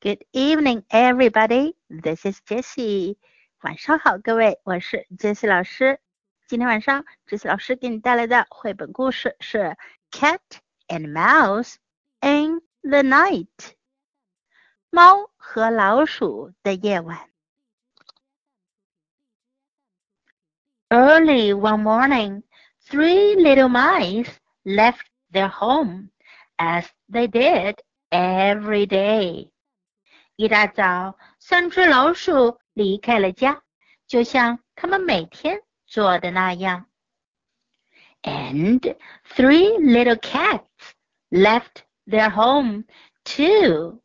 Good evening, everybody. This is Jessie. 晚上好，各位，我是 Jessie 老师。今天晚上，Jessie 老师给你带来的绘本故事是《Cat and Mouse in the Night》。猫和老鼠的夜晚。Early one morning, three little mice left their home, as they did every day. 一大早，三只老鼠离开了家，就像他们每天做的那样。And three little cats left their home too.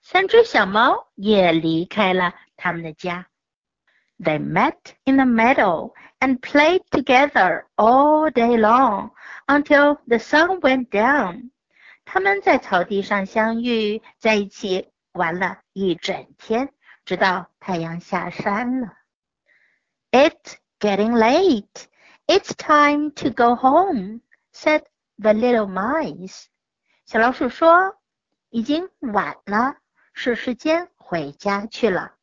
三只小猫也离开了他们的家。They met in the meadow and played together all day long until the sun went down. 他们在草地上相遇，在一起 玩了一整天，直到太阳下山了。It's getting late. It's time to go home," said the little mice. 小老鼠说：“已经晚了。”是时间回家去了。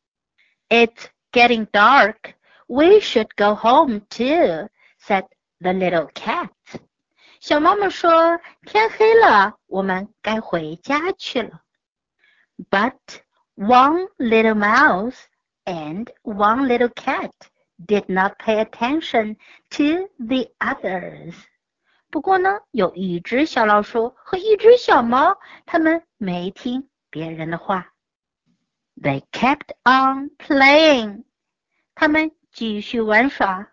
It's getting dark. We should go home too," said the little cat. 小猫们说：“天黑了，我们该回家去了。” But one little mouse and one little cat did not pay attention to the others. 不过呢，有一只小老鼠和一只小猫，它们没听别人的话。They kept on playing. 他们继续玩耍。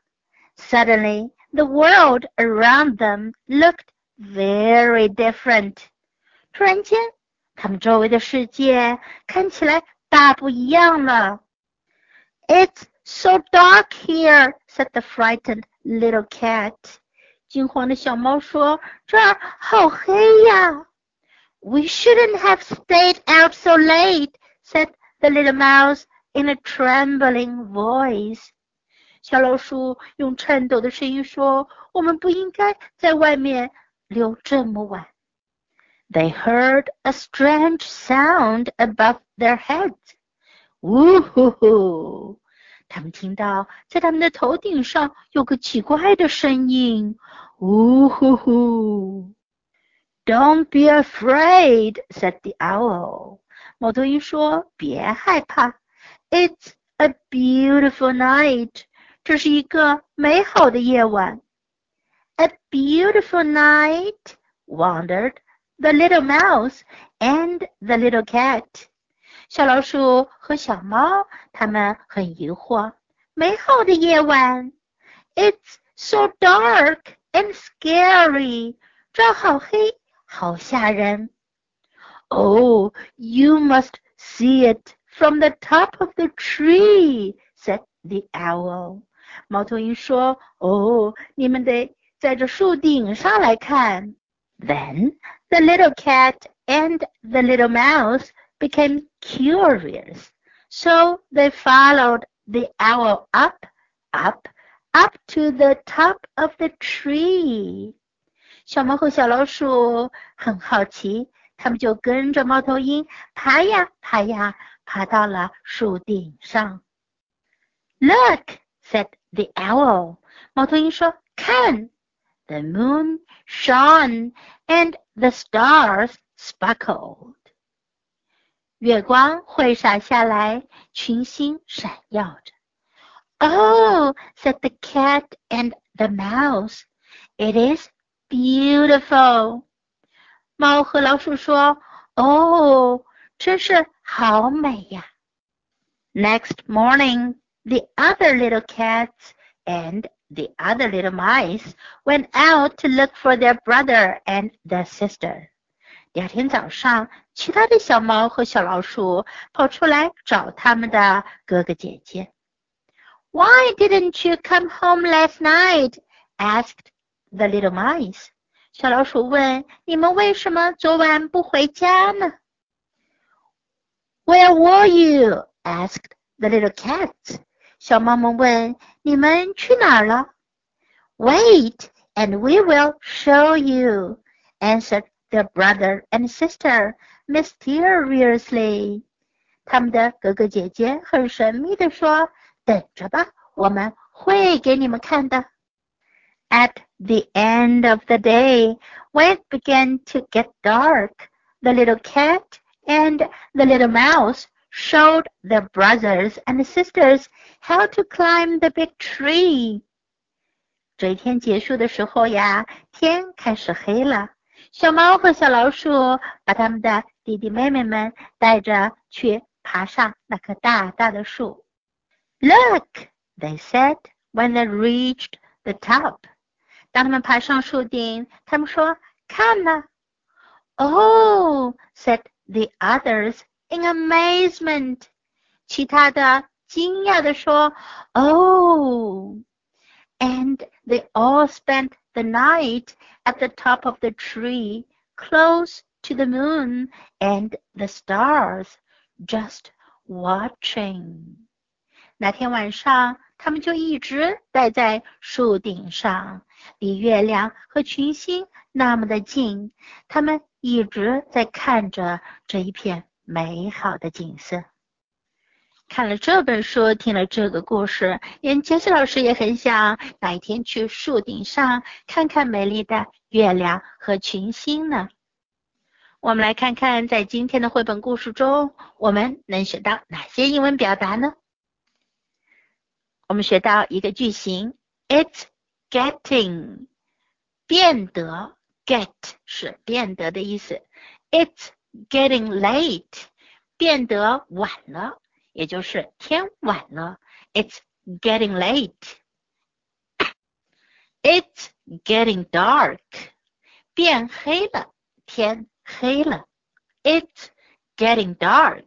Suddenly, the world around them looked very different. 突然间， 他们周围的世界看起来大不一样了。It's so dark here," said the frightened little cat. 惊慌的小猫说：“这儿好黑呀。” We shouldn't have stayed out so late," said the little mouse in a trembling voice. 小老鼠用颤抖的声音说：“我们不应该在外面留这么晚。” They heard a strange sound above their heads. 呜呼呼！他们听到在他们的头顶上有个奇怪的声音。呜呼呼！Don't be afraid," said the owl. 猫头鹰说：“别害怕，It's a beautiful night。这是一个美好的夜晚。” A beautiful night, wondered the little mouse and the little cat. 小老鼠和小猫，它们很疑惑。美好的夜晚，It's so dark and scary。这好黑，好吓人。Oh, you must see it from the top of the tree," said the owl. 猫头鹰说：“哦，你们得在这树顶上来看。” Then the little cat and the little mouse became curious, so they followed the owl up, up, up to the top of the tree. 小猫和小老鼠很好奇。他们就跟着猫头鹰爬呀爬呀，爬到了树顶上。Look, said the owl. 猫头鹰说：“看 ，the moon shone and the stars sparkled。”月光会洒下来，群星闪耀着。Oh, said the cat and the mouse. It is beautiful. 猫和老鼠说：“哦，真是好美呀。” Next morning, the other little cats and the other little mice went out to look for their brother and their sister. 第二天早上，其他的小猫和小老鼠跑出来找他们的哥哥姐姐。Why didn't you come home last night? asked the little mice. 小老鼠问：“你们为什么昨晚不回家呢？”Where were you? asked the little cats. 小猫们问：“你们去哪儿了？”Wait, and we will show you, answered their brother and sister mysteriously. 他们的哥哥姐姐很神秘地说：“等着吧，我们会给你们看的。” At the end of the day, when it began to get dark, the little cat and the little mouse showed their brothers and sisters how to climb the big tree. 这一天结束的时候呀，天开始黑了。小猫和小老鼠把他们的弟弟妹妹们带着去爬上那棵大大的树。Look, they said when they reached the top. 当他们爬上树顶，他们说：“看呐！” Oh, said the others in amazement. 其他的惊讶地说：“Oh。” And they all spent the night at the top of the tree, close to the moon and the stars, just watching. 那天晚上，他们就一直待在树顶上，离月亮和群星那么的近，他们一直在看着这一片 美好的景色。看了这本书，听了这个故事，连杰西老师也很想哪一天去树顶上看看美丽的月亮和群星呢。我们来看看，在今天的绘本故事中，我们能学到哪些英文表达呢？我们学到一个句型，It's getting 变得，get 是变得的意思，It's getting late 变得晚了，也就是天晚了，It's getting late。It's getting dark 变黑了，天黑了，It's getting dark。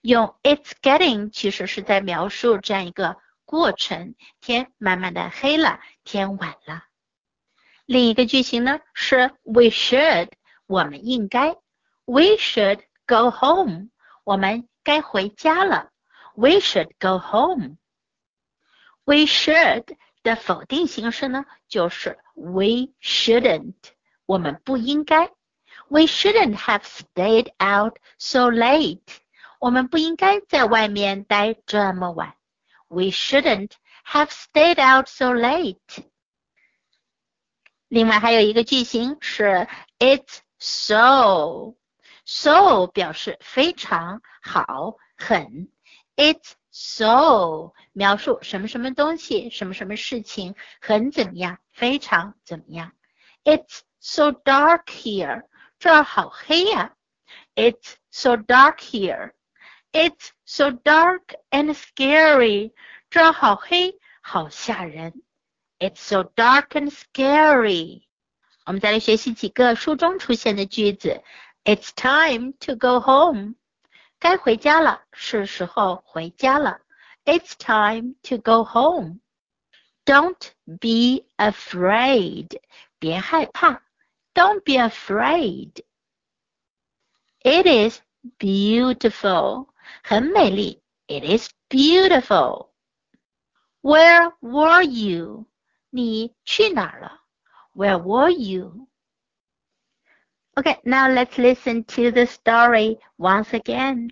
用 It's getting 其实是在描述这样一个。过程，天慢慢的黑了，天晚了。另一个句型呢是 We should，我们应该。 We should go home，我们该回家了。We should go home。We should 的否定形式呢就是 We shouldn't，我们不应该。We shouldn't have stayed out so late，我们不应该在外面待这么晚。We shouldn't have stayed out so late. 另外还有一个句型是 It's so。 so 表示非常好，很。It's so 描述什么什么东西，什么什么事情很怎么样，非常怎么样。It's so dark here，这儿好黑呀。It's so dark here。it's so dark and scary. 这儿好黑，好吓人。It's so dark and scary. 我们再来学习几个书中出现的句子。It's time to go home. 该回家了，是时候回家了。It's time to go home. Don't be afraid. 别害怕。Don't be afraid. It is beautiful. 很美丽。It is beautiful. Where were you? 你去哪儿了？Where were you? Okay, now let's listen to the story once again.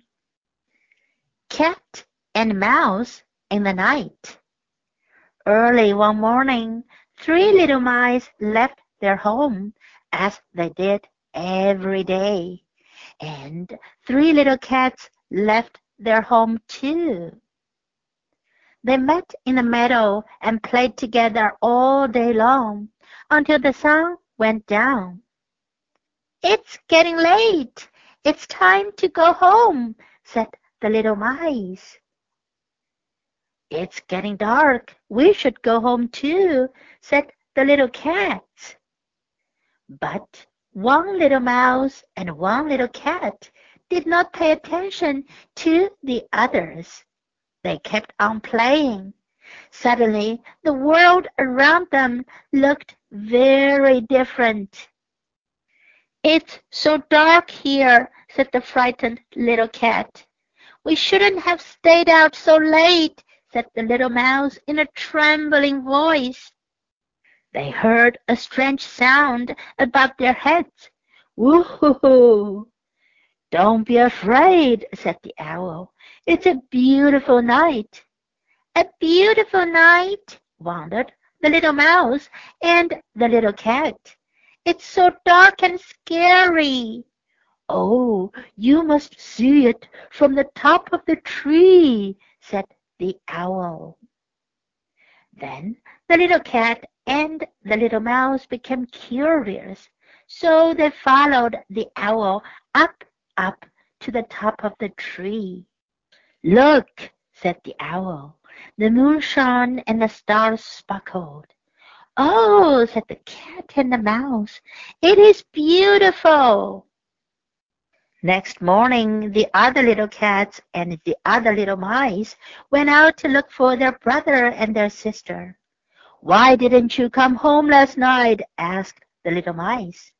Cat and Mouse in the night. Early one morning, three little mice left their home as they did every day, and three little cats left their home too. They met in the meadow and played together all day long until the sun went down. It's getting late. It's time to go home, said the little mice. It's getting dark. We should go home too, said the little cats. But one little mouse and one little cat did not pay attention to the others. They kept on playing. Suddenly, the world around them looked very different. It's so dark here, said the frightened little cat. We shouldn't have stayed out so late, said the little mouse in a trembling voice. They heard a strange sound above their heads. Woo-hoo-hoo! Don't be afraid, said the owl. It's a beautiful night. A beautiful night, wondered the little mouse and the little cat. It's so dark and scary. Oh, you must see it from the top of the tree, said the owl. Then the little cat and the little mouse became curious, so they followed the owl up, up to the top of the tree. Look, said the owl. The moon shone and the stars sparkled. Oh, said the cat and the mouse, it is beautiful. Next morning, the other little cats and the other little mice went out to look for their brother and their sister. Why didn't you come home last night? asked the little mice.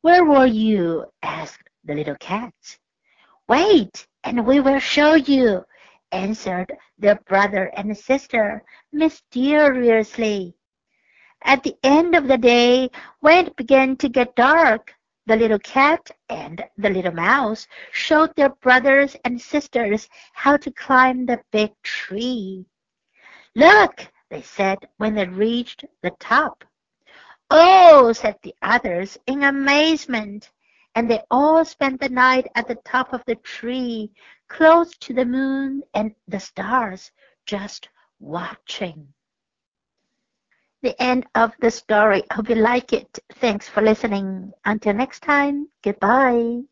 Where were you? asked the little cats. Wait, and we will show you, answered their brother and sister mysteriously. At the end of the day, when it began to get dark, the little cat and the little mouse showed their brothers and sisters how to climb the big tree. Look, they said when they reached the top. Oh, said the others in amazement, and they all spent the night at the top of the tree, close to the moon and the stars, just watching the end of the story. Hope you like it. Thanks for listening. Until next time, goodbye.